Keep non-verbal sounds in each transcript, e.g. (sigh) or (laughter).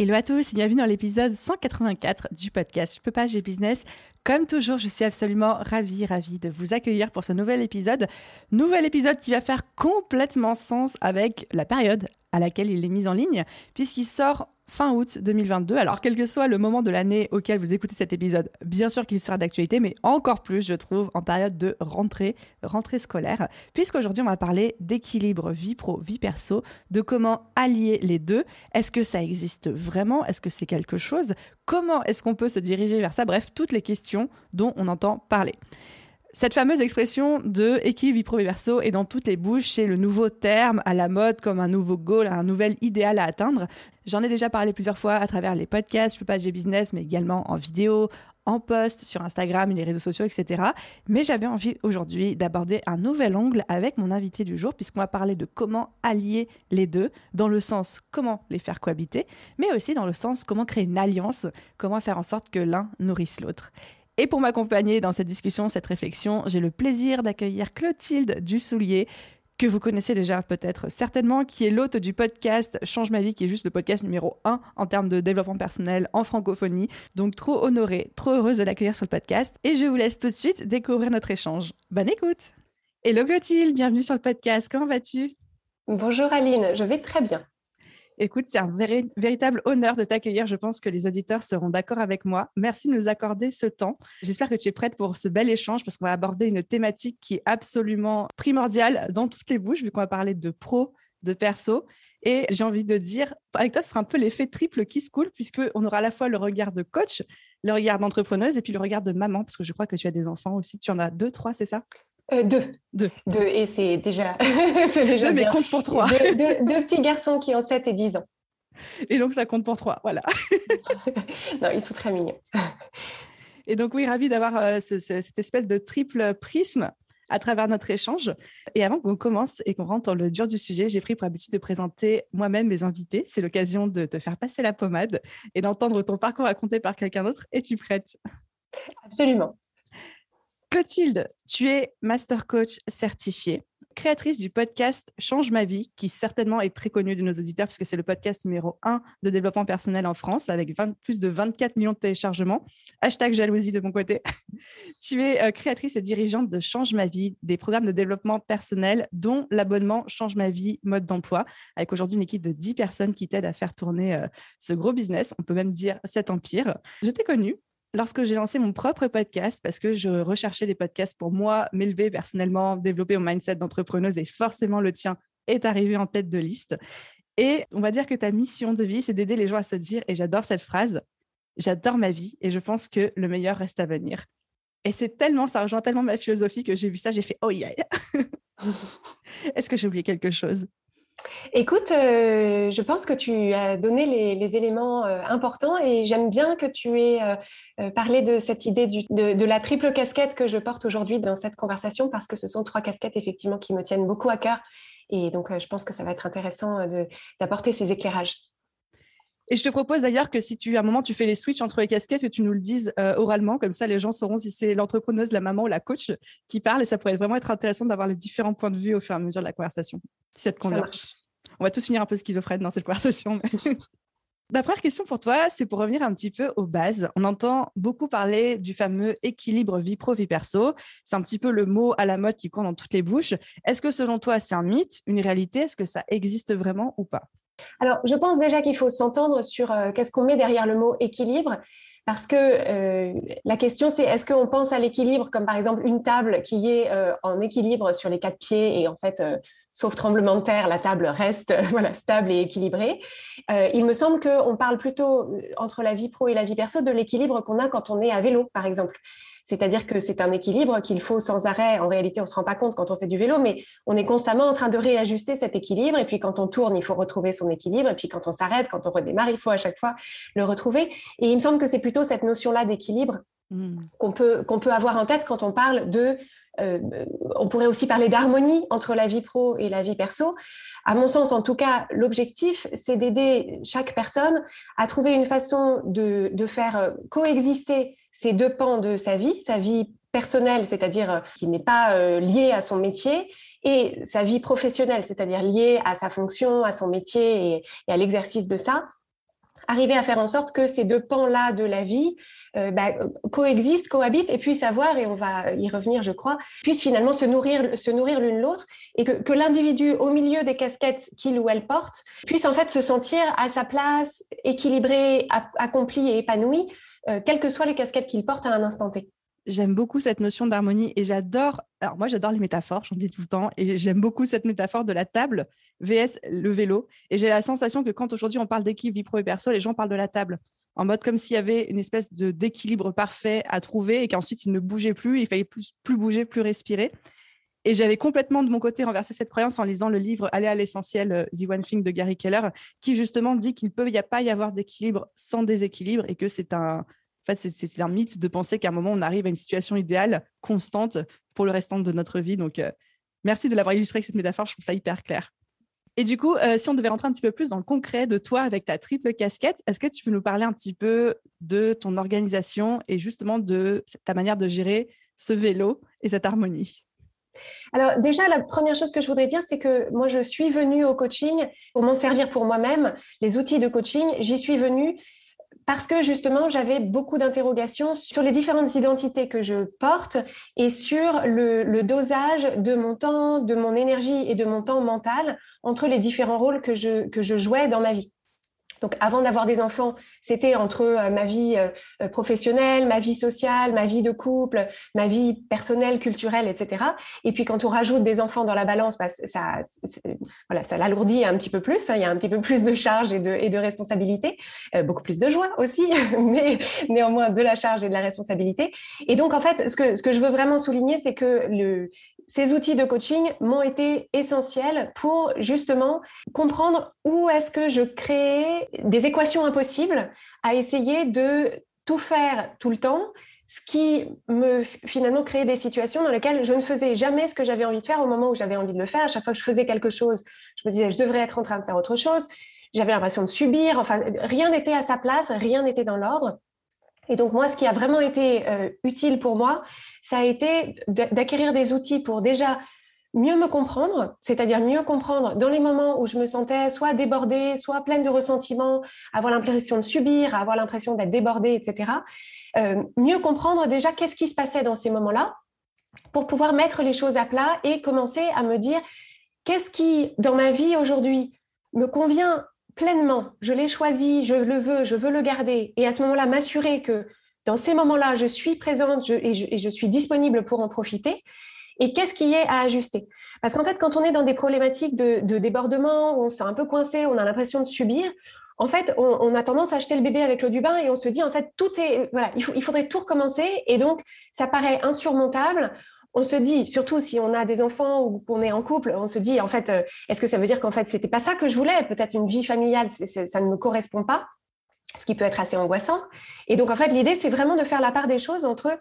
Hello à tous et bienvenue dans l'épisode 184 du podcast Je peux pas, j'ai business. Comme toujours, je suis absolument ravie, ravie de vous accueillir pour ce nouvel épisode. Nouvel épisode qui va faire complètement sens avec la période à laquelle il est mis en ligne, puisqu'il sort fin août 2022. Alors, quel que soit le moment de l'année auquel vous écoutez cet épisode, bien sûr qu'il sera d'actualité, mais encore plus, je trouve, en période de rentrée, rentrée scolaire, puisqu'aujourd'hui, on va parler d'équilibre vie pro, vie perso, de comment allier les deux. Est-ce que ça existe vraiment? Est-ce que c'est quelque chose? Comment est-ce qu'on peut se diriger vers ça? Bref, toutes les questions dont on entend parler. Cette fameuse expression de vie pro perso est dans toutes les bouches, c'est le nouveau terme à la mode comme un nouveau goal, un nouvel idéal à atteindre. J'en ai déjà parlé plusieurs fois à travers les podcasts, je peux pas business, mais également en vidéo, en post sur Instagram, les réseaux sociaux, etc. Mais j'avais envie aujourd'hui d'aborder un nouvel angle avec mon invité du jour, puisqu'on va parler de comment allier les deux, dans le sens comment les faire cohabiter, mais aussi dans le sens comment créer une alliance, comment faire en sorte que l'un nourrisse l'autre. Et pour m'accompagner dans cette discussion, cette réflexion, j'ai le plaisir d'accueillir Clotilde Dussoulier, que vous connaissez déjà peut-être certainement, qui est l'hôte du podcast Change ma vie, qui est juste le podcast numéro 1 en termes de développement personnel en francophonie. Donc trop honorée, trop heureuse de l'accueillir sur le podcast. Et je vous laisse tout de suite découvrir notre échange. Bonne écoute Hello Clotilde, bienvenue sur le podcast, comment vas-tu? Bonjour Aline, je vais très bien. Écoute, c'est un véritable honneur de t'accueillir. Je pense que les auditeurs seront d'accord avec moi. Merci de nous accorder ce temps. J'espère que tu es prête pour ce bel échange parce qu'on va aborder une thématique qui est absolument primordiale dans toutes les bouches, vu qu'on va parler de pro, de perso. Et j'ai envie de dire, avec toi, ce sera un peu l'effet triple qui se coule, puisqu'on aura à la fois le regard de coach, le regard d'entrepreneuse et puis le regard de maman, parce que je crois que tu as des enfants aussi. Tu en as deux, trois, c'est ça? Euh, deux. deux. Deux. Et c'est déjà. (laughs) c'est déjà deux, mais compte pour trois. Deux, petits garçons qui ont 7 et 10 ans. Et donc, ça compte pour trois. Voilà. (laughs) (laughs) non, ils sont très mignons. Et donc, oui, ravi d'avoir euh, cette espèce de triple prisme à travers notre échange. Et avant qu'on commence et qu'on rentre dans le dur du sujet, j'ai pris pour habitude de présenter moi-même mes invités. C'est l'occasion de te faire passer la pommade et d'entendre ton parcours raconté par quelqu'un d'autre. Es-tu prête? Absolument. Clotilde, tu es master coach certifié, créatrice du podcast Change ma vie, qui certainement est très connu de nos auditeurs puisque c'est le podcast numéro 1 de développement personnel en France avec plus de 24 millions de téléchargements. Hashtag jalousie de mon côté. (laughs) tu es euh, créatrice et dirigeante de Change ma vie, des programmes de développement personnel dont l'abonnement Change ma vie mode d'emploi, avec aujourd'hui une équipe de 10 personnes qui t'aident à faire tourner euh, ce gros business, on peut même dire cet empire. Je t'ai connue lorsque j'ai lancé mon propre podcast, parce que je recherchais des podcasts pour moi, m'élever personnellement, développer mon mindset d'entrepreneuse et forcément le tien est arrivé en tête de liste. Et on va dire que ta mission de vie, c'est d'aider les gens à se dire, et j'adore cette phrase, j'adore ma vie et je pense que le meilleur reste à venir. Et c'est tellement, ça rejoint tellement ma philosophie que j'ai vu ça, j'ai fait, oh yeah. (laughs) Est-ce que j'ai oublié quelque chose? Écoute, euh, je pense que tu as donné les, éléments euh, importants et j'aime bien que tu aies euh, parlé de cette idée de, la triple casquette que je porte aujourd'hui dans cette conversation parce que ce sont trois casquettes effectivement qui me tiennent beaucoup à cœur et donc je pense que ça va être intéressant d'apporter ces éclairages. Et je te propose d'ailleurs que si tu, à un moment, tu fais les switches entre les casquettes, que tu nous le dises oralement, comme ça les gens sauront si c'est l'entrepreneuse, la maman ou la coach qui parle et ça pourrait vraiment être intéressant d'avoir les différents points de vue au fur et à mesure de la conversation si ça te convient. On va tous finir un peu schizophrène dans cette conversation. (laughs) Ma première question pour toi, c'est pour revenir un petit peu aux bases. On entend beaucoup parler du fameux équilibre vie pro, vie perso. C'est un petit peu le mot à la mode qui court dans toutes les bouches. Est-ce que selon toi, c'est un mythe, une réalité? Est-ce que ça existe vraiment ou pas? Alors, je pense déjà qu'il faut s'entendre sur euh, qu'est-ce qu'on met derrière le mot équilibre. Parce que euh, la question, c'est est-ce qu'on pense à l'équilibre comme par exemple une table qui est euh, en équilibre sur les quatre pieds et en fait sauf tremblement de terre, la table reste (laughs) stable et équilibrée. Il me semble qu'on parle plutôt entre la vie pro et la vie perso de l'équilibre qu'on a quand on est à vélo, par exemple. C'est-à-dire que c'est un équilibre qu'il faut sans arrêt. En réalité, on ne se rend pas compte quand on fait du vélo, mais on est constamment en train de réajuster cet équilibre. Et puis quand on tourne, il faut retrouver son équilibre. Et puis quand on s'arrête, quand on redémarre, il faut à chaque fois le retrouver. Et il me semble que c'est plutôt cette notion-là d'équilibre mmh. qu'on peut, qu'on peut avoir en tête quand on parle de... Euh, on pourrait aussi parler d'harmonie entre la vie pro et la vie perso. À mon sens, en tout cas, l'objectif, c'est d'aider chaque personne à trouver une façon de, de faire euh, coexister ces deux pans de sa vie, sa vie personnelle, c'est-à-dire euh, qui n'est pas euh, liée à son métier, et sa vie professionnelle, c'est-à-dire liée à sa fonction, à son métier et, à l'exercice de ça, arriver à faire en sorte que ces deux pans-là de la vie euh, bah, coexistent, cohabitent et puissent avoir, et on va y revenir, je crois, puissent finalement se nourrir, se nourrir l'une l'autre, et que, l'individu, au milieu des casquettes qu'il ou elle porte, puisse en fait se sentir à sa place, équilibré, accompli et épanoui, euh, quelles que soient les casquettes qu'il porte à un instant T. J'aime beaucoup cette notion d'harmonie et j'adore, alors moi j'adore les métaphores, j'en dis tout le temps, et j'aime beaucoup cette métaphore de la table vs le vélo. Et j'ai la sensation que quand aujourd'hui on parle d'équipe vie pro et perso, les gens parlent de la table en mode comme s'il y avait une espèce d'équilibre parfait à trouver et qu'ensuite il ne bougeait plus, il fallait plus, plus bouger, plus respirer. Et j'avais complètement de mon côté renversé cette croyance en lisant le livre Aller à l'essentiel, euh, The One Thing de Gary Keller, qui justement dit qu'il ne peut y a pas y avoir d'équilibre sans déséquilibre et que c'est un, fait, c'est mythe de penser qu'à un moment, on arrive à une situation idéale, constante, pour le restant de notre vie. Donc, euh, merci de l'avoir illustré avec cette métaphore, je trouve ça hyper clair. Et du coup, euh, si on devait rentrer un petit peu plus dans le concret de toi avec ta triple casquette, est-ce que tu peux nous parler un petit peu de ton organisation et justement de ta manière de gérer ce vélo et cette harmonie? Alors déjà, la première chose que je voudrais dire, c'est que moi, je suis venue au coaching pour m'en servir pour moi-même. Les outils de coaching, j'y suis venue parce que justement, j'avais beaucoup d'interrogations sur les différentes identités que je porte et sur le, dosage de mon temps, de mon énergie et de mon temps mental entre les différents rôles que je jouais dans ma vie. Donc avant d'avoir des enfants, c'était entre euh, ma vie euh, euh, professionnelle, ma vie sociale, ma vie de couple, ma vie personnelle, culturelle, etc. Et puis quand on rajoute des enfants dans la balance, bah, ça, voilà, ça l'alourdit un petit peu plus. Hein. il y a un petit peu plus de charges et de, responsabilités, beaucoup plus de joie aussi, (laughs) mais néanmoins de la charge et de la responsabilité. Et donc en fait, ce que, ce que je veux vraiment souligner, c'est que le, ces outils de coaching m'ont été essentiels pour justement comprendre où est-ce que je créais des équations impossibles à essayer de tout faire tout le temps, ce qui me finalement créait des situations dans lesquelles je ne faisais jamais ce que j'avais envie de faire au moment où j'avais envie de le faire. À chaque fois que je faisais quelque chose, je me disais je devrais être en train de faire autre chose. J'avais l'impression de subir. Enfin, rien n'était à sa place, rien n'était dans l'ordre. Et donc moi, ce qui a vraiment été euh, utile pour moi, ça a été d'acquérir des outils pour déjà mieux me comprendre, c'est-à-dire mieux comprendre dans les moments où je me sentais soit débordée, soit pleine de ressentiments, avoir l'impression de subir, avoir l'impression d'être débordée, etc. Euh, mieux comprendre déjà qu'est-ce qui se passait dans ces moments-là pour pouvoir mettre les choses à plat et commencer à me dire qu'est-ce qui, dans ma vie aujourd'hui, me convient pleinement, je l'ai choisi, je le veux, je veux le garder, et à ce moment-là, m'assurer que dans ces moments-là, je suis présente et, je, suis disponible pour en profiter. Et qu'est-ce qui est à ajuster? Parce qu'en fait, quand on est dans des problématiques de, débordement, où on se sent un peu coincé, on a l'impression de subir, en fait, on, a tendance à acheter le bébé avec l'eau du bain et on se dit, en fait, tout est, voilà, il, il faudrait tout recommencer. Et donc, ça paraît insurmontable on se dit, surtout si on a des enfants ou qu'on est en couple, on se dit, en fait, euh, est-ce que ça veut dire qu'en fait, c'était pas ça que je voulais? Peut-être une vie familiale, ça ne me correspond pas ce qui peut être assez angoissant. Et donc, en fait, l'idée, c'est vraiment de faire la part des choses entre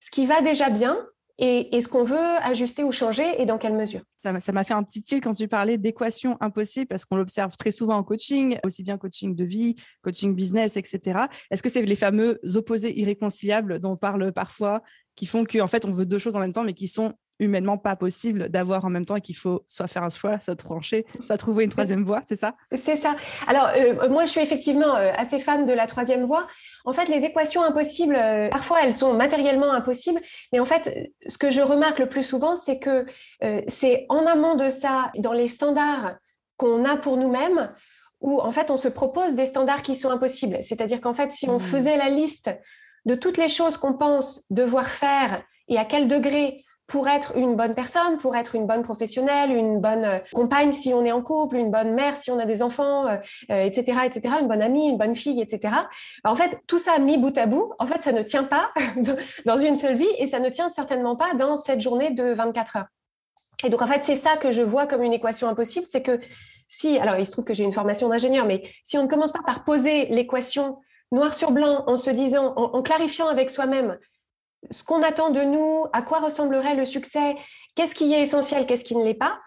ce qui va déjà bien et, ce qu'on veut ajuster ou changer et dans quelle mesure. Ça m'a fait un petit tilt quand tu parlais d'équation impossible parce qu'on l'observe très souvent en coaching, aussi bien coaching de vie, coaching business, etc. Est-ce que c'est les fameux opposés irréconciliables dont on parle parfois qui font qu'en fait on veut deux choses en même temps mais qui sont humainement pas possible d'avoir en même temps et qu'il faut soit faire un choix, soit trancher, soit trouver une troisième voie, c'est ça? C'est ça. Alors, euh, moi, je suis effectivement euh, assez fan de la troisième voie. En fait, les équations impossibles, euh, parfois, elles sont matériellement impossibles, mais en fait, ce que je remarque le plus souvent, c'est que c'est en amont de ça, dans les standards qu'on a pour nous-mêmes, où en fait, on se propose des standards qui sont impossibles. C'est-à-dire qu'en fait, si on mmh. faisait la liste de toutes les choses qu'on pense devoir faire et à quel degré pour être une bonne personne, pour être une bonne professionnelle, une bonne euh, compagne si on est en couple, une bonne mère si on a des enfants, etc., etc., une bonne amie, une bonne fille, etc. En fait, tout ça mis bout à bout, en fait, ça ne tient pas (laughs) dans une seule vie et ça ne tient certainement pas dans cette journée de 24 heures. Et donc, en fait, c'est ça que je vois comme une équation impossible, c'est que si, alors il se trouve que j'ai une formation d'ingénieur, mais si on ne commence pas par poser l'équation noir sur blanc en se disant, en, clarifiant avec soi-même ce qu'on attend de nous, à quoi ressemblerait le succès, qu'est-ce qui est essentiel, qu'est-ce qui ne l'est pas,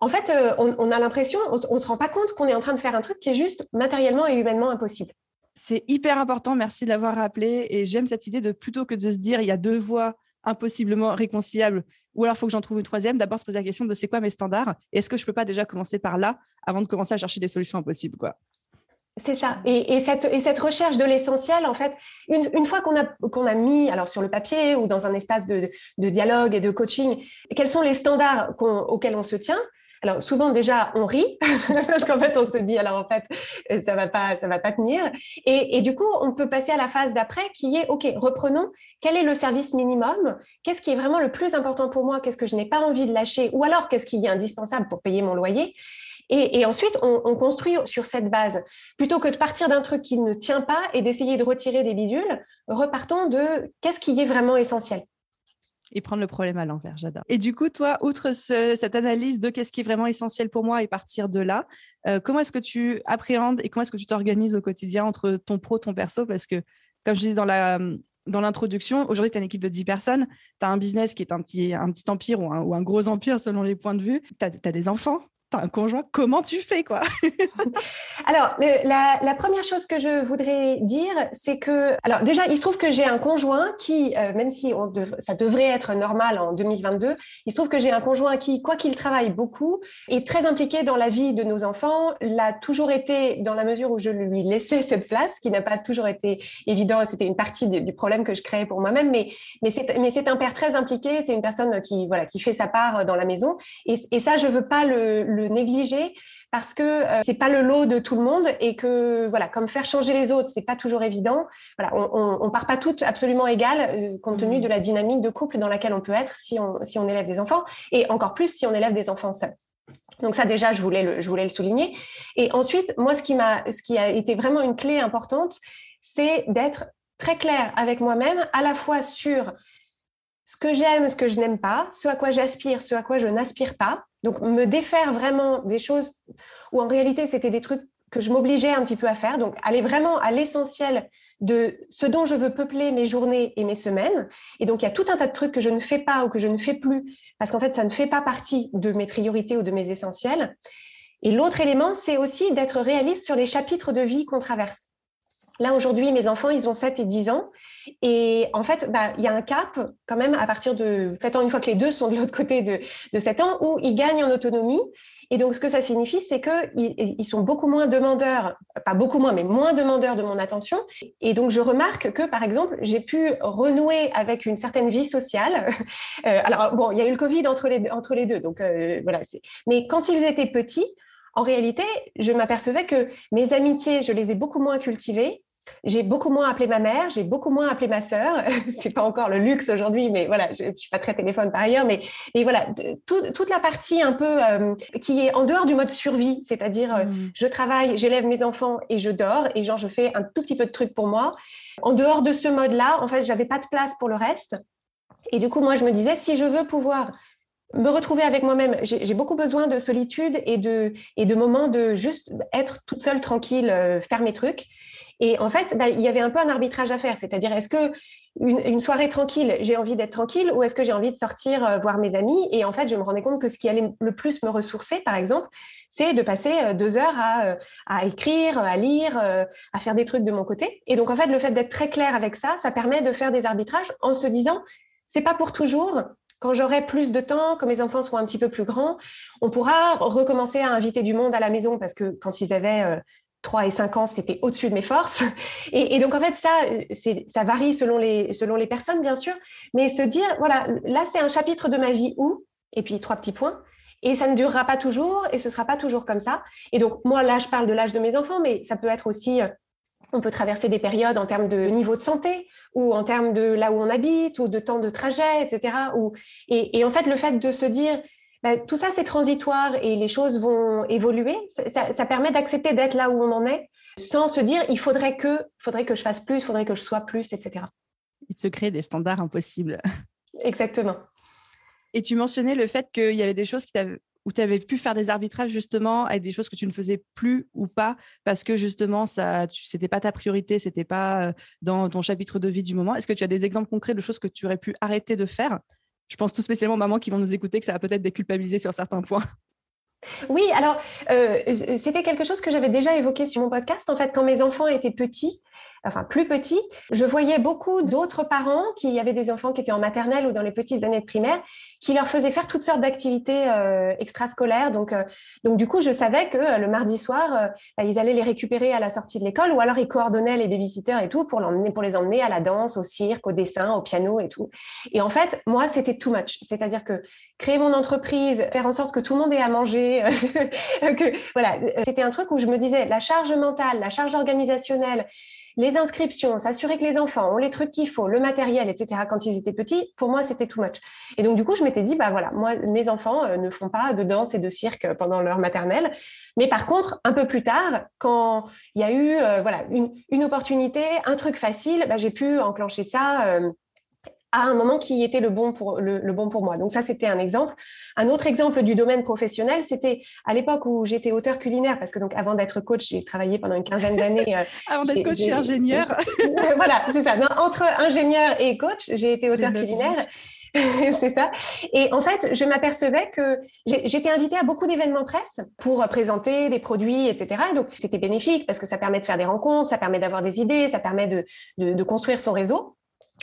en fait, euh, on, a l'impression, on ne se rend pas compte qu'on est en train de faire un truc qui est juste matériellement et humainement impossible. C'est hyper important, merci de l'avoir rappelé. Et j'aime cette idée de plutôt que de se dire il y a deux voies impossiblement réconciliables, ou alors il faut que j'en trouve une troisième, d'abord se poser la question de c'est quoi mes standards est-ce que je ne peux pas déjà commencer par là avant de commencer à chercher des solutions impossibles quoi. C'est ça. Et, cette, et, cette, recherche de l'essentiel, en fait, une, fois qu'on a, qu'on a mis alors sur le papier ou dans un espace de, de dialogue et de coaching, quels sont les standards auxquels on se tient alors souvent déjà on rit (laughs) parce qu'en fait on se dit alors en fait ça va pas ça va pas tenir. Et, et du coup on peut passer à la phase d'après qui est ok reprenons quel est le service minimum? Qu'est-ce qui est vraiment le plus important pour moi? Qu'est-ce que je n'ai pas envie de lâcher? Ou alors qu'est-ce qui est indispensable pour payer mon loyer? Et, ensuite, on, construit sur cette base. Plutôt que de partir d'un truc qui ne tient pas et d'essayer de retirer des bidules, repartons de qu'est-ce qui est vraiment essentiel. Et prendre le problème à l'envers, j'adore. Et du coup, toi, outre cette analyse de qu'est-ce qui est vraiment essentiel pour moi et partir de là, euh, comment est-ce que tu appréhendes et comment est-ce que tu t'organises au quotidien entre ton pro, ton perso? Parce que, comme je disais dans l'introduction, aujourd'hui, tu as une équipe de 10 personnes, tu as un business qui est un petit, empire ou un gros empire selon les points de vue, tu as, des enfants, T'as un conjoint, comment tu fais quoi? (laughs) Alors, la, première chose que je voudrais dire, c'est que, alors déjà, il se trouve que j'ai un conjoint qui, euh, même si ça devrait être normal en 2022, il se trouve que j'ai un conjoint qui, quoi qu'il travaille beaucoup, est très impliqué dans la vie de nos enfants, l'a toujours été dans la mesure où je lui laissais cette place, qui n'a pas toujours été évident, c'était une partie du problème que je créais pour moi-même, mais, mais c'est un père très impliqué, c'est une personne qui, voilà, qui fait sa part dans la maison, et, et ça, je veux pas le négliger parce que euh, c'est pas le lot de tout le monde et que voilà comme faire changer les autres c'est pas toujours évident voilà on, on, part pas toutes absolument égales euh, compte tenu mmh. de la dynamique de couple dans laquelle on peut être si on si on élève des enfants et encore plus si on élève des enfants seuls donc ça déjà je voulais le je voulais le souligner et ensuite moi ce qui m'a ce qui a été vraiment une clé importante c'est d'être très clair avec moi-même à la fois sur ce que j'aime, ce que je n'aime pas, ce à quoi j'aspire, ce à quoi je n'aspire pas. Donc, me défaire vraiment des choses où en réalité, c'était des trucs que je m'obligeais un petit peu à faire. Donc, aller vraiment à l'essentiel de ce dont je veux peupler mes journées et mes semaines. Et donc, il y a tout un tas de trucs que je ne fais pas ou que je ne fais plus parce qu'en fait, ça ne fait pas partie de mes priorités ou de mes essentiels. Et l'autre élément, c'est aussi d'être réaliste sur les chapitres de vie qu'on traverse. Là, aujourd'hui, mes enfants, ils ont 7 et 10 ans. Et en fait, bah, il y a un cap quand même à partir de 7 ans, une fois que les deux sont de l'autre côté de, de 7 ans, où ils gagnent en autonomie. Et donc, ce que ça signifie, c'est qu'ils ils sont beaucoup moins demandeurs, pas beaucoup moins, mais moins demandeurs de mon attention. Et donc, je remarque que, par exemple, j'ai pu renouer avec une certaine vie sociale. (laughs) Euh, alors, bon, il y a eu le Covid entre les, entre les deux, donc euh, voilà. Mais quand ils étaient petits, en réalité, je m'apercevais que mes amitiés, je les ai beaucoup moins cultivées j'ai beaucoup moins appelé ma mère, j'ai beaucoup moins appelé ma sœur. (laughs) c'est pas encore le luxe aujourd'hui, mais voilà, je, je suis pas très téléphone par ailleurs, mais et voilà, toute la partie un peu euh, qui est en dehors du mode survie, c'est-à-dire euh, mmh. je travaille, j'élève mes enfants et je dors et genre je fais un tout petit peu de trucs pour moi. En dehors de ce mode-là, en fait, j'avais pas de place pour le reste. Et du coup, moi, je me disais, si je veux pouvoir me retrouver avec moi-même. J'ai beaucoup besoin de solitude et de, et de moments de juste être toute seule, tranquille, euh, faire mes trucs. Et en fait, bah, il y avait un peu un arbitrage à faire, c'est-à-dire est-ce que une, soirée tranquille, j'ai envie d'être tranquille ou est-ce que j'ai envie de sortir euh, voir mes amis? Et en fait, je me rendais compte que ce qui allait le plus me ressourcer, par exemple, c'est de passer euh, deux heures à, euh, à, écrire, à lire, à faire des trucs de mon côté. Et donc, en fait, le fait d'être très clair avec ça, ça permet de faire des arbitrages en se disant, c'est pas pour toujours. Quand j'aurai plus de temps, quand mes enfants seront un petit peu plus grands, on pourra recommencer à inviter du monde à la maison parce que quand ils avaient 3 et 5 ans, c'était au-dessus de mes forces. Et, donc, en fait, ça, ça varie selon les, selon les personnes, bien sûr. Mais se dire, voilà, là, c'est un chapitre de ma vie où, et puis trois petits points, et ça ne durera pas toujours, et ce sera pas toujours comme ça. Et donc, moi, là, je parle de l'âge de mes enfants, mais ça peut être aussi, On peut traverser des périodes en termes de niveau de santé ou en termes de là où on habite ou de temps de trajet, etc. et, en fait, le fait de se dire, bah, tout ça, c'est transitoire et les choses vont évoluer, ça, permet d'accepter d'être là où on en est sans se dire, il faudrait que, faudrait que je fasse plus, il faudrait que je sois plus, etc. Il se crée des standards impossibles. Exactement. Et tu mentionnais le fait qu'il y avait des choses qui où tu avais pu faire des arbitrages justement avec des choses que tu ne faisais plus ou pas parce que justement ça c'était pas ta priorité, c'était pas euh, dans ton chapitre de vie du moment. Est-ce que tu as des exemples concrets de choses que tu aurais pu arrêter de faire Je pense tout spécialement aux mamans qui vont nous écouter que ça va peut-être déculpabiliser sur certains points. Oui, alors euh, euh, c'était quelque chose que j'avais déjà évoqué sur mon podcast. En fait, quand mes enfants étaient petits, enfin plus petits, je voyais beaucoup d'autres parents qui avaient des enfants qui étaient en maternelle ou dans les petites années de primaire, qui leur faisaient faire toutes sortes d'activités euh, extrascolaires. Donc, euh, donc du coup, je savais que euh, le mardi soir, bah, ils allaient les récupérer à la sortie de l'école, ou alors ils coordonnaient les babysitters et tout pour, pour les emmener à la danse, au cirque, au dessin, au piano et tout. Et en fait, moi, c'était too much. C'est-à-dire que créer mon entreprise, faire en sorte que tout le monde ait à manger, (laughs) que voilà, c'était un truc où je me disais la charge mentale, la charge organisationnelle, les inscriptions, s'assurer que les enfants ont les trucs qu'il faut, le matériel, etc. Quand ils étaient petits, pour moi, c'était too much. Et donc, du coup, je m'étais dit, bah voilà, moi, mes enfants euh, ne font pas de danse et de cirque pendant leur maternelle. Mais par contre, un peu plus tard, quand il y a eu euh, voilà une, opportunité, un truc facile, bah, j'ai pu enclencher ça. Euh, à un moment qui était le bon pour, le, bon pour moi. Donc ça, c'était un exemple. Un autre exemple du domaine professionnel, c'était à l'époque où j'étais auteur culinaire, parce que donc avant d'être coach, j'ai travaillé pendant une quinzaine d'années. Euh, (laughs) avant d'être coach, ingénieur. (laughs) voilà, c'est ça. entre ingénieur et coach, j'ai été auteur culinaire. (laughs) c'est ça. Et en fait, je m'apercevais que j'étais invitée à beaucoup d'événements presse pour présenter des produits, etc. Donc, c'était bénéfique parce que ça permet de faire des rencontres, ça permet d'avoir des idées, ça permet de, de construire son réseau.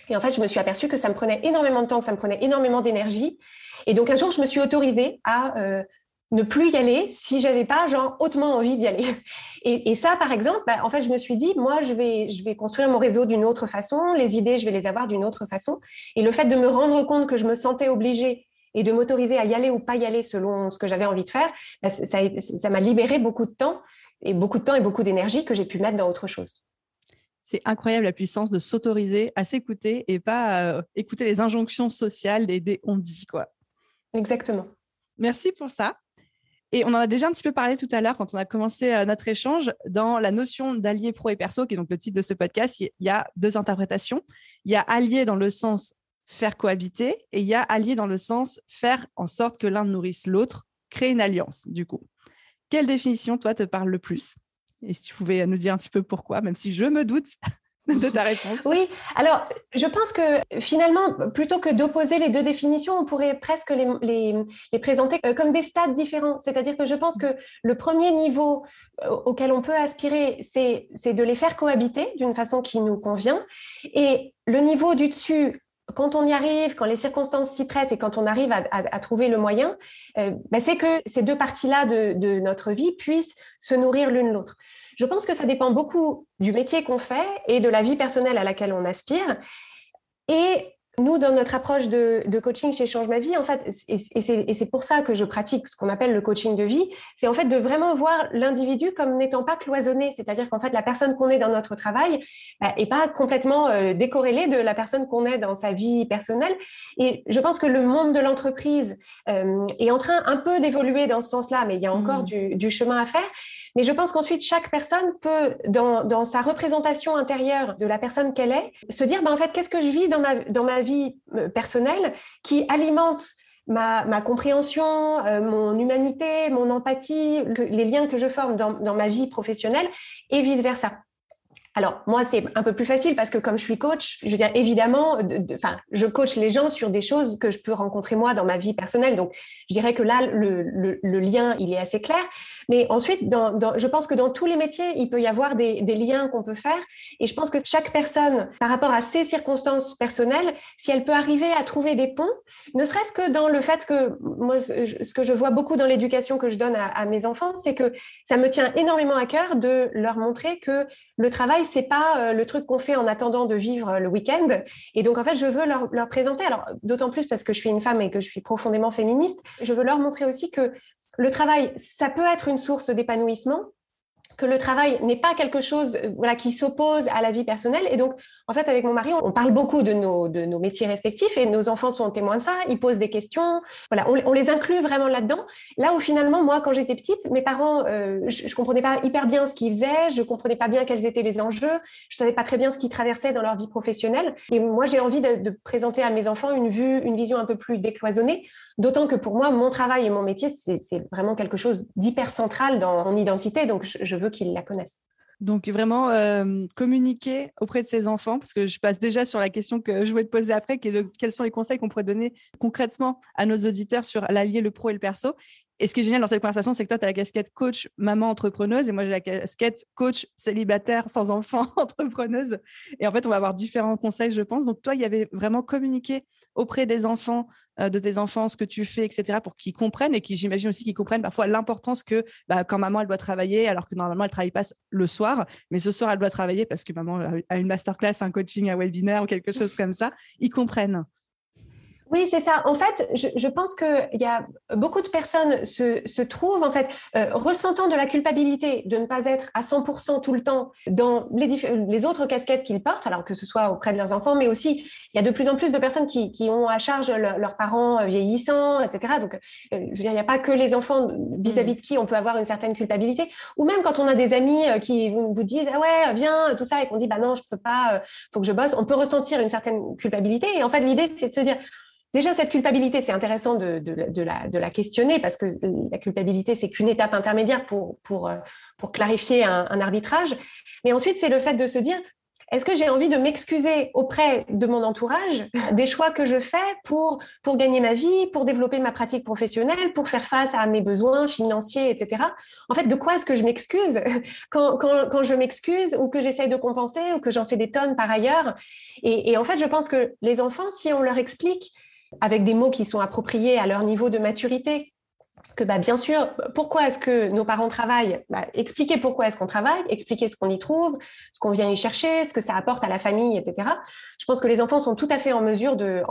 Et en fait, je me suis aperçue que ça me prenait énormément de temps, que ça me prenait énormément d'énergie. Et donc, un jour, je me suis autorisée à euh, ne plus y aller si j'avais pas genre hautement envie d'y aller. (laughs) Et, ça, par exemple, bah, en fait, je me suis dit, moi, je vais, construire mon réseau d'une autre façon, les idées, je vais les avoir d'une autre façon. Et le fait de me rendre compte que je me sentais obligée et de m'autoriser à y aller ou pas y aller selon ce que j'avais envie de faire, bah, ça m'a libéré beaucoup de temps et beaucoup de temps et beaucoup d'énergie que j'ai pu mettre dans autre chose c'est incroyable la puissance de s'autoriser à s'écouter et pas euh, écouter les injonctions sociales des, des on dit quoi. Exactement. Merci pour ça. Et on en a déjà un petit peu parlé tout à l'heure quand on a commencé euh, notre échange. Dans la notion d'allié pro et perso, qui est donc le titre de ce podcast, il y a deux interprétations. Il y a allié dans le sens faire cohabiter et il y a allié dans le sens faire en sorte que l'un nourrisse l'autre, créer une alliance, du coup. Quelle définition, toi, te parle le plus? Et si tu pouvais nous dire un petit peu pourquoi, même si je me doute (laughs) de ta réponse. Oui, alors je pense que finalement, plutôt que d'opposer les deux définitions, on pourrait presque les, les, présenter euh, comme des stades différents. C'est-à-dire que je pense que le premier niveau euh, auquel on peut aspirer, c'est de les faire cohabiter d'une façon qui nous convient. Et le niveau du dessus, quand on y arrive, quand les circonstances s'y prêtent et quand on arrive à, trouver le moyen, euh, ben, c'est que ces deux parties-là de, de, notre vie puissent se nourrir l'une l'autre. Je pense que ça dépend beaucoup du métier qu'on fait et de la vie personnelle à laquelle on aspire. Et nous, dans notre approche de, coaching chez Change Ma Vie, en fait, et, c'est pour ça que je pratique ce qu'on appelle le coaching de vie, c'est en fait de vraiment voir l'individu comme n'étant pas cloisonné, c'est-à-dire qu'en fait, la personne qu'on est dans notre travail n'est bah, pas complètement euh, décorrélée de la personne qu'on est dans sa vie personnelle. Et je pense que le monde de l'entreprise euh, est en train un peu d'évoluer dans ce sens-là, mais il y a encore mmh. du, chemin à faire. Mais je pense qu'ensuite, chaque personne peut, dans, sa représentation intérieure de la personne qu'elle est, se dire, bah, en fait, qu'est-ce que je vis dans ma, vie euh, personnelle qui alimente ma, compréhension, euh, mon humanité, mon empathie, les liens que je forme dans, dans ma vie professionnelle et vice-versa. Alors, moi, c'est un peu plus facile parce que comme je suis coach, je veux dire, évidemment, enfin, je coach les gens sur des choses que je peux rencontrer moi dans ma vie personnelle. Donc, je dirais que là, le, lien, il est assez clair. Mais ensuite, je pense que dans tous les métiers, il peut y avoir des, liens qu'on peut faire. Et je pense que chaque personne, par rapport à ses circonstances personnelles, si elle peut arriver à trouver des ponts, ne serait-ce que dans le fait que moi, ce que je vois beaucoup dans l'éducation que je donne à mes enfants, c'est que ça me tient énormément à cœur de leur montrer que le travail, c'est pas euh, le truc qu'on fait en attendant de vivre euh, le week-end. Et donc, en fait, je veux leur, leur présenter, alors d'autant plus parce que je suis une femme et que je suis profondément féministe, je veux leur montrer aussi que le travail, ça peut être une source d'épanouissement, que le travail n'est pas quelque chose euh, voilà, qui s'oppose à la vie personnelle. Et donc, en fait, avec mon mari, on parle beaucoup de nos, de nos métiers respectifs et nos enfants sont témoins de ça. Ils posent des questions. Voilà, on, les inclut vraiment là-dedans. Là où finalement, moi, quand j'étais petite, mes parents, euh, je, ne comprenais pas hyper bien ce qu'ils faisaient. Je comprenais pas bien quels étaient les enjeux. Je savais pas très bien ce qu'ils traversaient dans leur vie professionnelle. Et moi, j'ai envie de, de, présenter à mes enfants une vue, une vision un peu plus décloisonnée D'autant que pour moi, mon travail et mon métier, c'est vraiment quelque chose d'hyper central dans mon identité. Donc, je, veux qu'ils la connaissent. Donc vraiment euh, communiquer auprès de ses enfants, parce que je passe déjà sur la question que je voulais te poser après, qui est de quels sont les conseils qu'on pourrait donner concrètement à nos auditeurs sur l'allier le pro et le perso. Et ce qui est génial dans cette conversation, c'est que toi, tu as la casquette coach maman entrepreneuse et moi, j'ai la casquette coach célibataire sans enfant (laughs) entrepreneuse. Et en fait, on va avoir différents conseils, je pense. Donc, toi, il y avait vraiment communiquer auprès des enfants, euh, de tes enfants, ce que tu fais, etc., pour qu'ils comprennent et qui, j'imagine aussi, qu'ils comprennent parfois l'importance que bah, quand maman, elle doit travailler, alors que normalement, elle travaille pas le soir, mais ce soir, elle doit travailler parce que maman a une masterclass, un coaching, un webinaire ou quelque chose comme ça, ils comprennent. Oui, c'est ça. En fait, je, pense qu'il y a beaucoup de personnes se, se trouvent en fait euh, ressentant de la culpabilité de ne pas être à 100% tout le temps dans les, les autres casquettes qu'ils portent, alors que ce soit auprès de leurs enfants, mais aussi il y a de plus en plus de personnes qui, qui ont à charge leurs parents euh, vieillissants, etc. Donc, euh, je veux dire, il n'y a pas que les enfants vis-à-vis de qui on peut avoir une certaine culpabilité, ou même quand on a des amis qui vous, vous disent ah ouais viens tout ça et qu'on dit bah non je peux pas, faut que je bosse, on peut ressentir une certaine culpabilité. Et en fait l'idée c'est de se dire Déjà, cette culpabilité, c'est intéressant de, la, questionner parce que la culpabilité, c'est qu'une étape intermédiaire pour, euh, clarifier un, arbitrage. Mais ensuite, c'est le fait de se dire, est-ce que j'ai envie de m'excuser auprès de mon entourage des choix que je fais pour, gagner ma vie, pour développer ma pratique professionnelle, pour faire face à mes besoins financiers, etc. En fait, de quoi est-ce que je m'excuse? Quand, je m'excuse ou que j'essaye de compenser ou que j'en fais des tonnes par ailleurs? Et en fait, je pense que les enfants, si on leur explique avec des mots qui sont appropriés à leur niveau de maturité. Que bah, bien sûr, pourquoi est-ce que nos parents travaillent? Bah, Expliquer pourquoi est-ce qu'on travaille, expliquer ce qu'on y trouve, ce qu'on vient y chercher, ce que ça apporte à la famille, etc. Je pense que les enfants sont tout à fait en mesure de,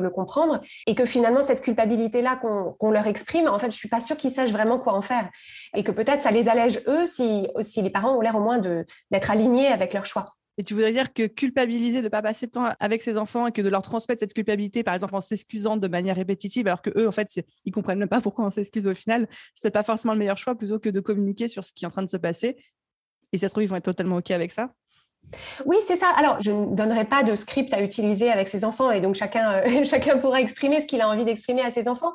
le comprendre et que finalement, cette culpabilité-là qu'on leur exprime, en fait, je suis pas sûre qu'ils sachent vraiment quoi en faire et que peut-être ça les allège eux si, si les parents ont l'air au moins d'être alignés avec leurs choix. Et tu voudrais dire que culpabiliser de ne pas passer de temps avec ses enfants et que de leur transmettre cette culpabilité, par exemple en s'excusant de manière répétitive, alors que eux, en fait, ils comprennent même pas pourquoi on s'excuse au final, c'est pas forcément le meilleur choix plutôt que de communiquer sur ce qui est en train de se passer. Et ça se trouve, ils vont être totalement OK avec ça. Oui, c'est ça. Alors, je ne donnerai pas de script à utiliser avec ses enfants et donc chacun, (laughs) chacun pourra exprimer ce qu'il a envie d'exprimer à ses enfants.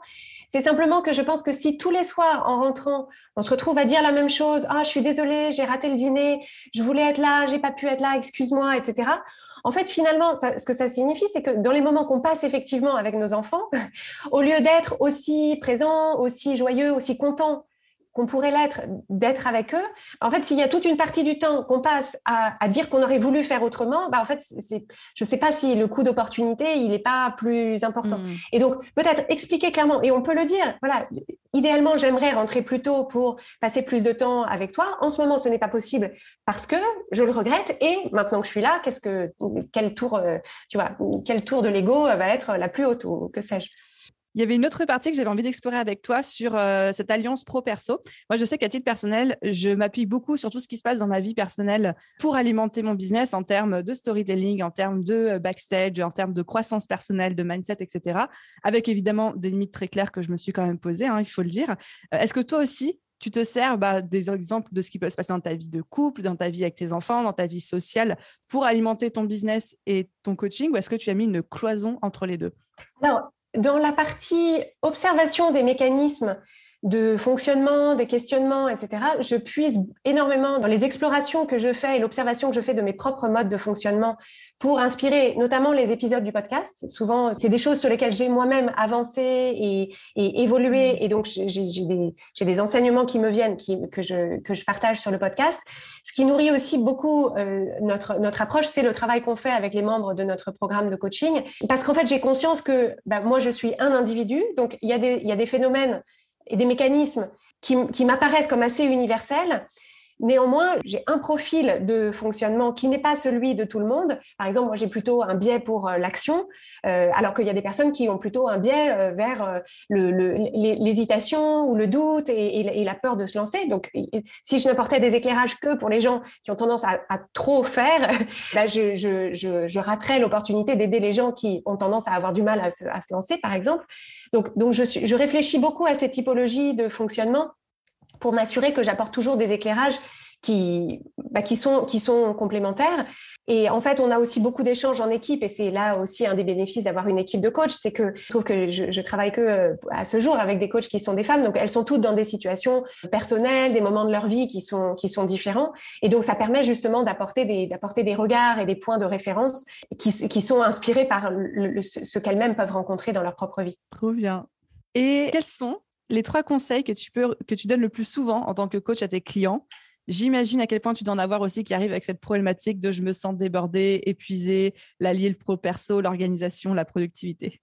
C'est simplement que je pense que si tous les soirs, en rentrant, on se retrouve à dire la même chose, ah, je suis désolée, j'ai raté le dîner, je voulais être là, j'ai pas pu être là, excuse-moi, etc. En fait, finalement, ce que ça signifie, c'est que dans les moments qu'on passe effectivement avec nos enfants, (laughs) au lieu d'être aussi présent, aussi joyeux, aussi content qu'on pourrait l'être d'être avec eux. En fait, s'il y a toute une partie du temps qu'on passe à, dire qu'on aurait voulu faire autrement, bah en fait, c'est, je ne sais pas si le coût d'opportunité, il n'est pas plus important. Hmm. Et donc, peut-être expliquer clairement, et on peut le dire, voilà, idéalement, j'aimerais rentrer plus tôt pour passer plus de temps avec toi. En ce moment, ce n'est pas possible parce que je le regrette. Et maintenant que je suis là, qu'est-ce que, quel tour, euh, tu vois, quel tour de l'ego va être la plus haute ou que sais-je il y avait une autre partie que j'avais envie d'explorer avec toi sur euh, cette alliance pro-perso. Moi, je sais qu'à titre personnel, je m'appuie beaucoup sur tout ce qui se passe dans ma vie personnelle pour alimenter mon business en termes de storytelling, en termes de euh, backstage, en termes de croissance personnelle, de mindset, etc. Avec évidemment des limites très claires que je me suis quand même posées, hein, il faut le dire. Euh, est-ce que toi aussi, tu te sers bah, des exemples de ce qui peut se passer dans ta vie de couple, dans ta vie avec tes enfants, dans ta vie sociale pour alimenter ton business et ton coaching ou est-ce que tu as mis une cloison entre les deux? Alors, dans la partie observation des mécanismes de fonctionnement, des questionnements, etc., je puise énormément dans les explorations que je fais et l'observation que je fais de mes propres modes de fonctionnement pour inspirer notamment les épisodes du podcast. Souvent, c'est des choses sur lesquelles j'ai moi-même avancé et, évolué. Mm. Et donc, j'ai des, des, enseignements qui me viennent, qui, que, je, que je partage sur le podcast. Ce qui nourrit aussi beaucoup euh, notre, notre approche, c'est le travail qu'on fait avec les membres de notre programme de coaching. Parce qu'en fait, j'ai conscience que bah, moi, je suis un individu. Donc, il y, a des, il y a des phénomènes et des mécanismes qui, qui m'apparaissent comme assez universels Néanmoins, j'ai un profil de fonctionnement qui n'est pas celui de tout le monde. Par exemple, moi, j'ai plutôt un biais pour euh, l'action, euh, alors qu'il y a des personnes qui ont plutôt un biais euh, vers l'hésitation ou le doute et, la peur de se lancer. Donc, si je n'apportais des éclairages que pour les gens qui ont tendance à, trop faire, (laughs) là, je, je, raterais l'opportunité d'aider les gens qui ont tendance à avoir du mal à se, lancer, par exemple. Donc, donc je, je réfléchis beaucoup à ces typologies de fonctionnement pour m'assurer que j'apporte toujours des éclairages qui, bah, qui, sont, complémentaires. Et en fait, on a aussi beaucoup d'échanges en équipe, et c'est là aussi un des bénéfices d'avoir une équipe de coachs, c'est que je trouve que je, je, travaille que euh, à ce jour avec des coachs qui sont des femmes, donc elles sont toutes dans des situations personnelles, des moments de leur vie qui sont différents, et donc ça permet justement d'apporter des regards et des points de référence qui, sont inspirés par ce qu'elles-mêmes peuvent rencontrer dans leur propre vie. Trop bien. Et quels sont les trois conseils que tu, peux, que tu donnes le plus souvent en tant que coach à tes clients J'imagine à quel point tu dois en avoir aussi qui arrivent avec cette problématique de je me sens débordé, épuisé, l'allier le pro-perso, l'organisation, la productivité.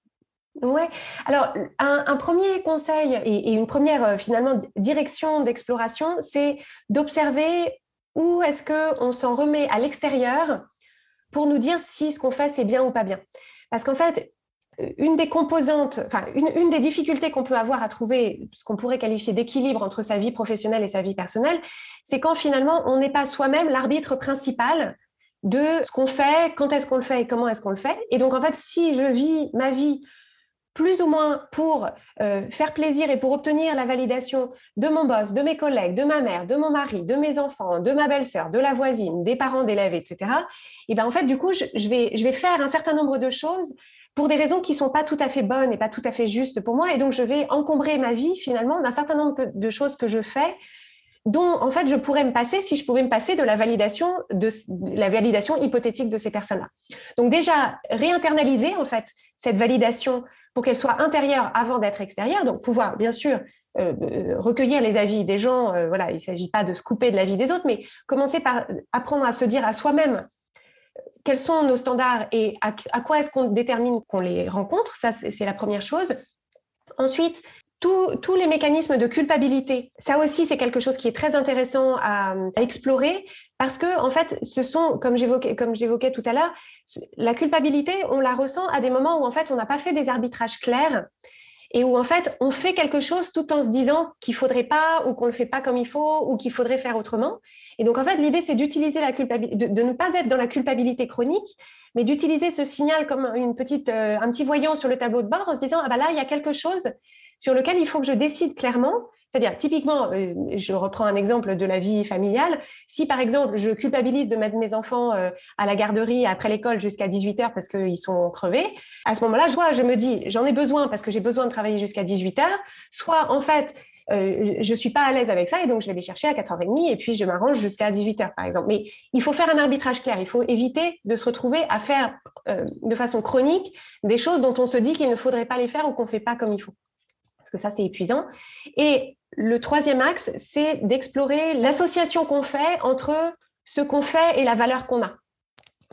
Oui, alors un, premier conseil et, une première euh, finalement direction d'exploration, c'est d'observer où est-ce qu'on s'en remet à l'extérieur pour nous dire si ce qu'on fait c'est bien ou pas bien. Parce qu'en fait, une des composantes, enfin, une, des difficultés qu'on peut avoir à trouver ce qu'on pourrait qualifier d'équilibre entre sa vie professionnelle et sa vie personnelle, c'est quand finalement on n'est pas soi-même l'arbitre principal de ce qu'on fait, quand est-ce qu'on le fait et comment est-ce qu'on le fait. Et donc, en fait, si je vis ma vie plus ou moins pour euh, faire plaisir et pour obtenir la validation de mon boss, de mes collègues, de ma mère, de mon mari, de mes enfants, de ma belle-sœur, de la voisine, des parents d'élèves, etc. Et bien en fait, du coup, je, vais, je vais faire un certain nombre de choses pour des raisons qui sont pas tout à fait bonnes et pas tout à fait justes pour moi. Et donc, je vais encombrer ma vie finalement d'un certain nombre de choses que je fais dont en fait je pourrais me passer si je pouvais me passer de la validation de la validation hypothétique de ces personnes-là. Donc déjà réinternaliser en fait cette validation pour qu'elle soit intérieure avant d'être extérieure. Donc pouvoir bien sûr euh, euh, recueillir les avis des gens. Euh, voilà, il ne s'agit pas de se couper de la vie des autres, mais commencer par apprendre à se dire à soi-même quels sont nos standards et à, quoi est-ce qu'on détermine qu'on les rencontre? Ça, c'est la première chose. Ensuite, tous les mécanismes de culpabilité, ça aussi, c'est quelque chose qui est très intéressant à, explorer parce que, en fait, ce sont, comme j'évoquais, comme j'évoquais tout à l'heure, la culpabilité, on la ressent à des moments où, en fait, on n'a pas fait des arbitrages clairs et où, en fait, on fait quelque chose tout en se disant qu'il faudrait pas ou qu'on le fait pas comme il faut ou qu'il faudrait faire autrement. Et donc, en fait, l'idée, c'est d'utiliser la culpabilité, de, ne pas être dans la culpabilité chronique, mais d'utiliser ce signal comme une petite, euh, un petit voyant sur le tableau de bord en se disant, ah bah là, il y a quelque chose sur lequel il faut que je décide clairement. C'est-à-dire, typiquement, euh, je reprends un exemple de la vie familiale. Si, par exemple, je culpabilise de mettre mes enfants euh, à la garderie après l'école jusqu'à 18 heures parce qu'ils sont crevés, à ce moment-là, je vois, je me dis, j'en ai besoin parce que j'ai besoin de travailler jusqu'à 18 heures. Soit, en fait, euh, je suis pas à l'aise avec ça et donc je vais les chercher à 4h30 et puis je m'arrange jusqu'à 18h par exemple. Mais il faut faire un arbitrage clair, il faut éviter de se retrouver à faire euh, de façon chronique des choses dont on se dit qu'il ne faudrait pas les faire ou qu'on fait pas comme il faut. Que ça, c'est épuisant. Et le troisième axe, c'est d'explorer l'association qu'on fait entre ce qu'on fait et la valeur qu'on a.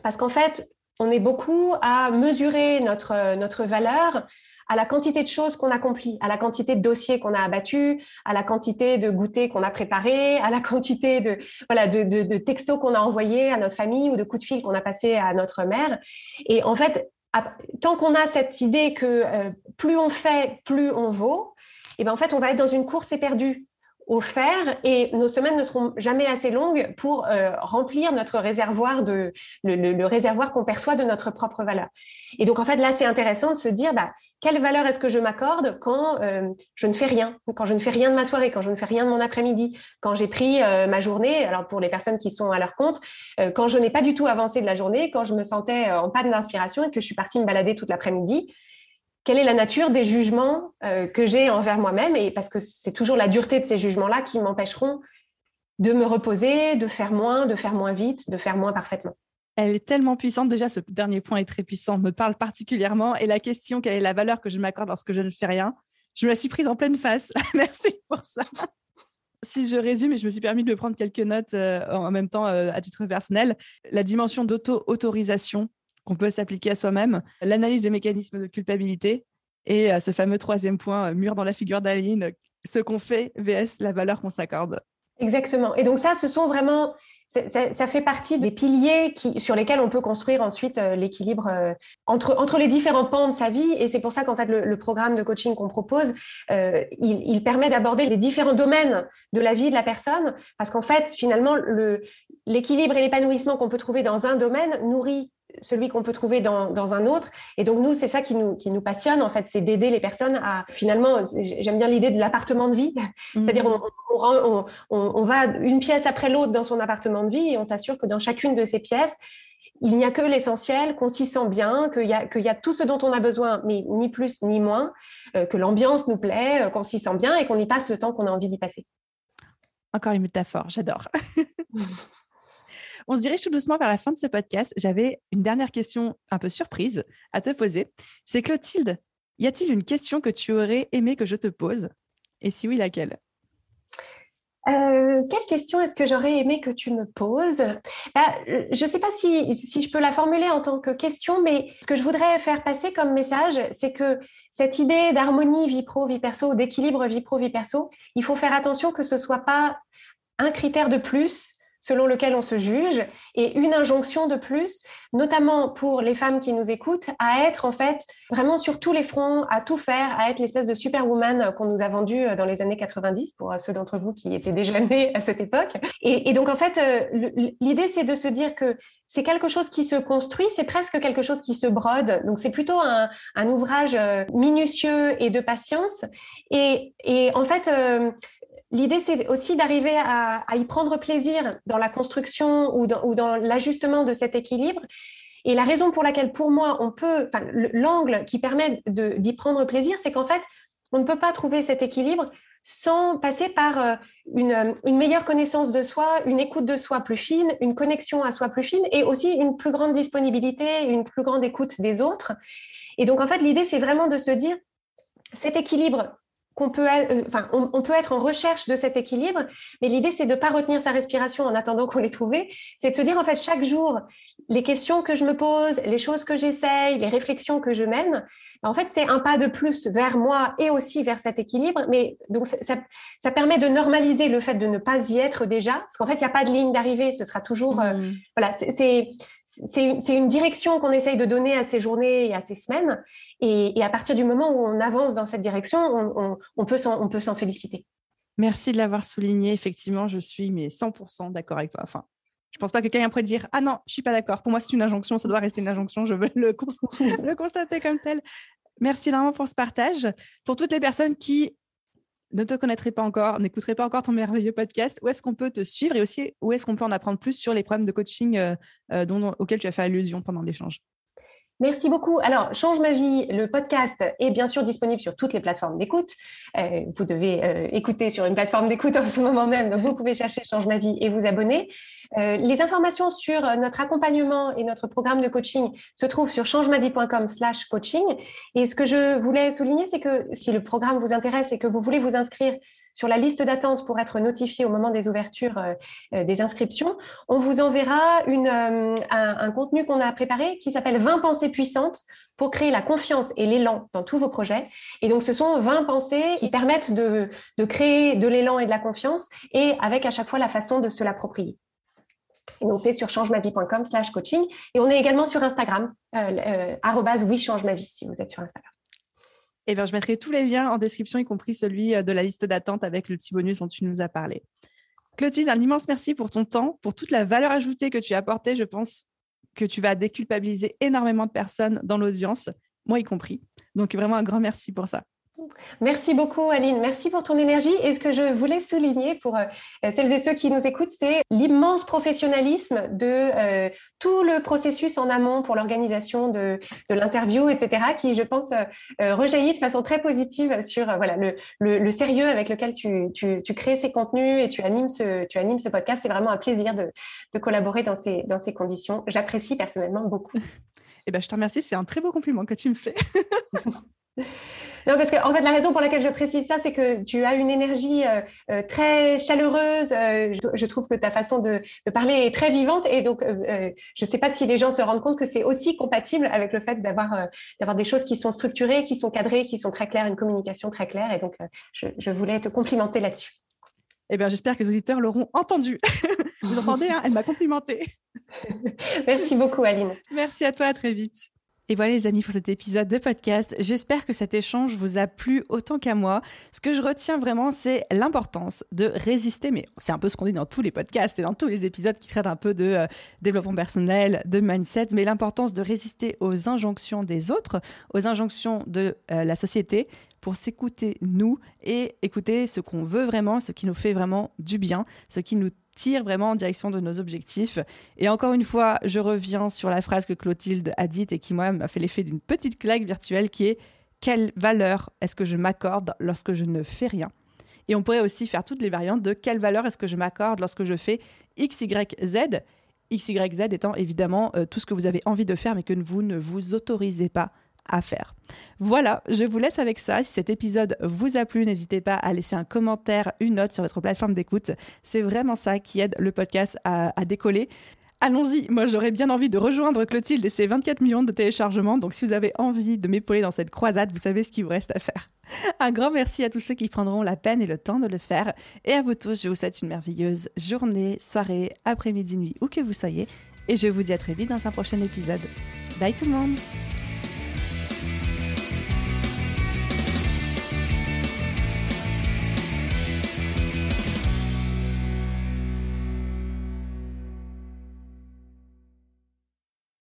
Parce qu'en fait, on est beaucoup à mesurer notre, notre valeur à la quantité de choses qu'on accomplit, à la quantité de dossiers qu'on a abattus, à la quantité de goûters qu'on a préparés, à la quantité de, voilà, de, textos qu'on a envoyés à notre famille ou de coups de fil qu'on a passés à notre mère. Et en fait, tant qu'on a cette idée que euh, plus on fait, plus on vaut, et eh ben en fait, on va être dans une course éperdue au faire et nos semaines ne seront jamais assez longues pour euh, remplir notre réservoir de le, réservoir qu'on perçoit de notre propre valeur. Et donc en fait là c'est intéressant de se dire bah quelle valeur est-ce que je m'accorde quand euh, je ne fais rien, quand je ne fais rien de ma soirée, quand je ne fais rien de mon après-midi, quand j'ai pris euh, ma journée, alors pour les personnes qui sont à leur compte, quand je n'ai pas du tout avancé de la journée, quand je me sentais en panne d'inspiration et que je suis partie me balader toute l'après-midi, quelle est la nature des jugements que j'ai envers moi-même et parce que c'est toujours la dureté de ces jugements-là qui m'empêcheront de me reposer, de faire moins, de faire moins vite, de faire moins parfaitement elle est tellement puissante. Déjà, ce dernier point est très puissant, me parle particulièrement. Et la question, quelle est la valeur que je m'accorde lorsque je ne fais rien? Je me la suis prise en pleine face. (laughs) Merci pour ça. Si je résume, et je me suis permis de prendre quelques notes euh, en même temps euh, à titre personnel, la dimension d'auto-autorisation qu'on peut s'appliquer à soi-même, l'analyse des mécanismes de culpabilité et euh, ce fameux troisième point, mur dans la figure d'Aline, ce qu'on fait vs la valeur qu'on s'accorde. Exactement. Et donc ça, ce sont vraiment ça, fait partie des piliers sur lesquels on peut construire ensuite euh, l'équilibre euh, entre, entre les différents pans de sa vie. Et c'est pour ça qu'en fait, le, programme de coaching qu'on propose, euh, il, permet d'aborder les différents domaines de la vie de la personne, parce qu'en fait, finalement, l'équilibre et l'épanouissement qu'on peut trouver dans un domaine nourrit celui qu'on peut trouver dans, un autre. Et donc, nous, c'est ça qui nous, qui nous passionne, en fait, c'est d'aider les personnes à, finalement, j'aime bien l'idée de l'appartement de vie, c'est-à-dire mhm. on, on, va une pièce après l'autre dans son appartement de vie et on s'assure que dans chacune de ces pièces, il n'y a que l'essentiel, qu'on s'y sent bien, qu'il y, a, y a tout ce dont on a besoin, mais ni plus ni moins, euh, que l'ambiance nous plaît, euh, qu'on s'y sent bien et qu'on y passe le temps qu'on a envie d'y passer. Encore une métaphore, j'adore. (laughs) On se dirige tout doucement vers la fin de ce podcast. J'avais une dernière question un peu surprise à te poser. C'est Clotilde, y a-t-il une question que tu aurais aimé que je te pose? Et si oui, laquelle? Euh, quelle question est-ce que j'aurais aimé que tu me poses? Bah, Je ne sais pas si, je peux la formuler en tant que question, mais ce que je voudrais faire passer comme message, c'est que cette idée d'harmonie vie pro, vie perso, d'équilibre vie pro, vie perso, il faut faire attention que ce ne soit pas un critère de plus selon lequel on se juge et une injonction de plus, notamment pour les femmes qui nous écoutent, à être en fait vraiment sur tous les fronts, à tout faire, à être l'espèce de superwoman qu'on nous a vendue dans les années 90 pour ceux d'entre vous qui étaient déjà (laughs) nés à cette époque. Et, donc en fait, euh, l'idée c'est de se dire que c'est quelque chose qui se construit, c'est presque quelque chose qui se brode. Donc c'est plutôt un, ouvrage euh, minutieux et de patience. Et, en fait, euh, L'idée, c'est aussi d'arriver à, y prendre plaisir dans la construction ou dans, l'ajustement de cet équilibre. Et la raison pour laquelle, pour moi, on peut, l'angle qui permet d'y prendre plaisir, c'est qu'en fait, on ne peut pas trouver cet équilibre sans passer par euh, une, une, meilleure connaissance de soi, une écoute de soi plus fine, une connexion à soi plus fine et aussi une plus grande disponibilité, une plus grande écoute des autres. Et donc, en fait, l'idée, c'est vraiment de se dire, cet équilibre, qu'on peut, euh, enfin, on, peut être en recherche de cet équilibre, mais l'idée c'est de ne pas retenir sa respiration en attendant qu'on l'ait trouvé, c'est de se dire en fait chaque jour les questions que je me pose, les choses que j'essaye, les réflexions que je mène, en fait, c'est un pas de plus vers moi et aussi vers cet équilibre. Mais donc, ça, permet de normaliser le fait de ne pas y être déjà, parce qu'en fait, il n'y a pas de ligne d'arrivée. Ce sera toujours, euh, mmh. voilà, c'est c'est une direction qu'on essaye de donner à ces journées et à ces semaines. Et, à partir du moment où on avance dans cette direction, on, peut s'en féliciter. Merci de l'avoir souligné. Effectivement, je suis mais 100% d'accord avec toi. Enfin, je pense pas que quelqu'un pourrait dire ah non, je suis pas d'accord. Pour moi, c'est une injonction, ça doit rester une injonction. Je veux le, (laughs) le constater comme tel. Merci vraiment pour ce partage. Pour toutes les personnes qui ne te connaîtraient pas encore, n'écouteraient pas encore ton merveilleux podcast, où est-ce qu'on peut te suivre et aussi où est-ce qu'on peut en apprendre plus sur les problèmes de coaching euh, euh, dont, auxquels tu as fait allusion pendant l'échange? Merci beaucoup. Alors, Change ma vie, le podcast est bien sûr disponible sur toutes les plateformes d'écoute. Euh, vous devez écouter sur une plateforme d'écoute (laughs) en ce moment même, donc vous pouvez chercher Change ma vie et vous abonner. Euh, les informations sur euh, notre accompagnement et notre programme de coaching se trouvent sur changemavie.com slash coaching. Et ce que je voulais souligner, c'est que si le programme vous intéresse et que vous voulez vous inscrire sur la liste d'attente pour être notifié au moment des ouvertures euh, des inscriptions, on vous enverra une, un, contenu qu'on a préparé qui s'appelle 20 pensées puissantes pour créer la confiance et l'élan dans tous vos projets. Et donc, ce sont 20 pensées qui permettent de, créer de l'élan et de la confiance et avec à chaque fois la façon de se l'approprier. Et donc, c'est sur changemavie.com slash coaching. Et on est également sur Instagram, euh, euh oui, change ma vie, si vous êtes sur Instagram. Eh bien, je mettrai tous les liens en description, y compris celui euh, de la liste d'attente avec le petit bonus dont tu nous as parlé. Clotilde, un immense merci pour ton temps, pour toute la valeur ajoutée que tu as apportée. Je pense que tu vas déculpabiliser énormément de personnes dans l'audience, moi y compris. Donc, vraiment un grand merci pour ça. Merci beaucoup, Aline. Merci pour ton énergie. Et ce que je voulais souligner pour euh, celles et ceux qui nous écoutent, c'est l'immense professionnalisme de euh, tout le processus en amont pour l'organisation de, l'interview, etc., qui, je pense, euh, rejaillit de façon très positive sur voilà, le, sérieux avec lequel tu, crées ces contenus et tu animes ce, tu animes ce podcast. C'est vraiment un plaisir de, collaborer dans ces, dans ces conditions. J'apprécie personnellement beaucoup. Eh ben, je te remercie. C'est un très beau compliment que tu me fais. (laughs) Non, parce que en fait, la raison pour laquelle je précise ça, c'est que tu as une énergie euh, euh, très chaleureuse. Euh, je, trouve que ta façon de, parler est très vivante. Et donc, je ne sais pas si les gens se rendent compte que c'est aussi compatible avec le fait d'avoir d'avoir des choses qui sont structurées, qui sont cadrées, qui sont très claires, une communication très claire. Et donc, je voulais te complimenter là-dessus. Eh bien, j'espère que les auditeurs l'auront entendu. (laughs) Vous entendez, hein, elle m'a complimenté. Merci beaucoup, Aline. Merci à toi, à très vite. Et voilà les amis pour cet épisode de podcast. J'espère que cet échange vous a plu autant qu'à moi. Ce que je retiens vraiment, c'est l'importance de résister, mais c'est un peu ce qu'on dit dans tous les podcasts et dans tous les épisodes qui traitent un peu de euh, développement personnel, de mindset, mais l'importance de résister aux injonctions des autres, aux injonctions de euh, la société pour s'écouter nous et écouter ce qu'on veut vraiment, ce qui nous fait vraiment du bien, ce qui nous tire vraiment en direction de nos objectifs. Et encore une fois, je reviens sur la phrase que Clotilde a dite et qui, moi, m'a fait l'effet d'une petite claque virtuelle qui est quelle valeur est-ce que je m'accorde lorsque je ne fais rien? Et on pourrait aussi faire toutes les variantes de quelle valeur est-ce que je m'accorde lorsque je fais X, Y, Z? X, Y, Z étant évidemment euh, tout ce que vous avez envie de faire mais que vous ne vous autorisez pas à faire. Voilà, je vous laisse avec ça. Si cet épisode vous a plu, n'hésitez pas à laisser un commentaire, une note sur votre plateforme d'écoute. C'est vraiment ça qui aide le podcast à, décoller. Allons-y, moi j'aurais bien envie de rejoindre Clotilde et ses 24 millions de téléchargements, donc si vous avez envie de m'épauler dans cette croisade, vous savez ce qu'il vous reste à faire. Un grand merci à tous ceux qui prendront la peine et le temps de le faire, et à vous tous, je vous souhaite une merveilleuse journée, soirée, après-midi, nuit, où que vous soyez, et je vous dis à très vite dans un prochain épisode. Bye tout le monde